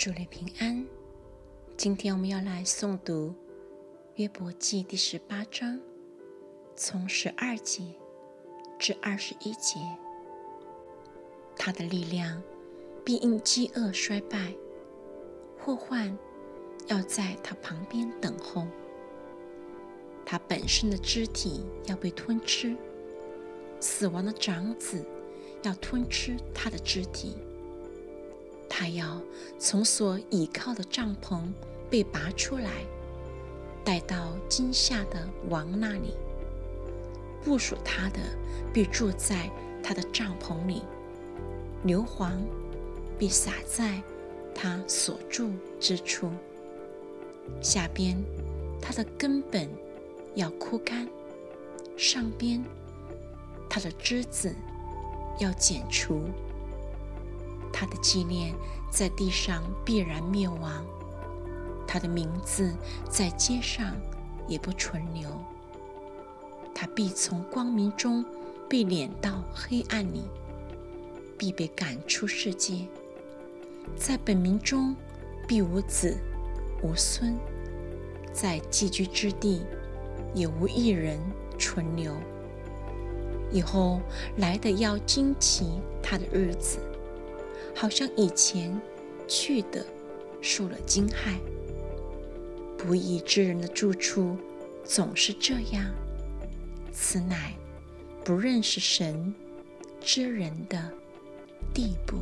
主内平安。今天我们要来诵读约伯记第十八章，从十二节至二十一节。他的力量必因饥饿衰败，祸患要在他旁边等候。他本身的肢体要被吞吃，死亡的长子要吞吃他的肢体。他要从所倚靠的帐篷被拔出来，带到惊吓的王那里。部署他的必住在他的帐篷里，硫磺必洒在他所住之处。下边他的根本要枯干，上边他的枝子要剪除。他的纪念在地上必然灭亡，他的名字在街上也不存留。他必从光明中被敛到黑暗里，必被赶出世界。在本民中必无子无孙，在寄居之地也无一人存留。以后来的要惊奇他的日子。好像以前去的受了惊骇，不义之人的住处总是这样。此乃不认识神之人的地步。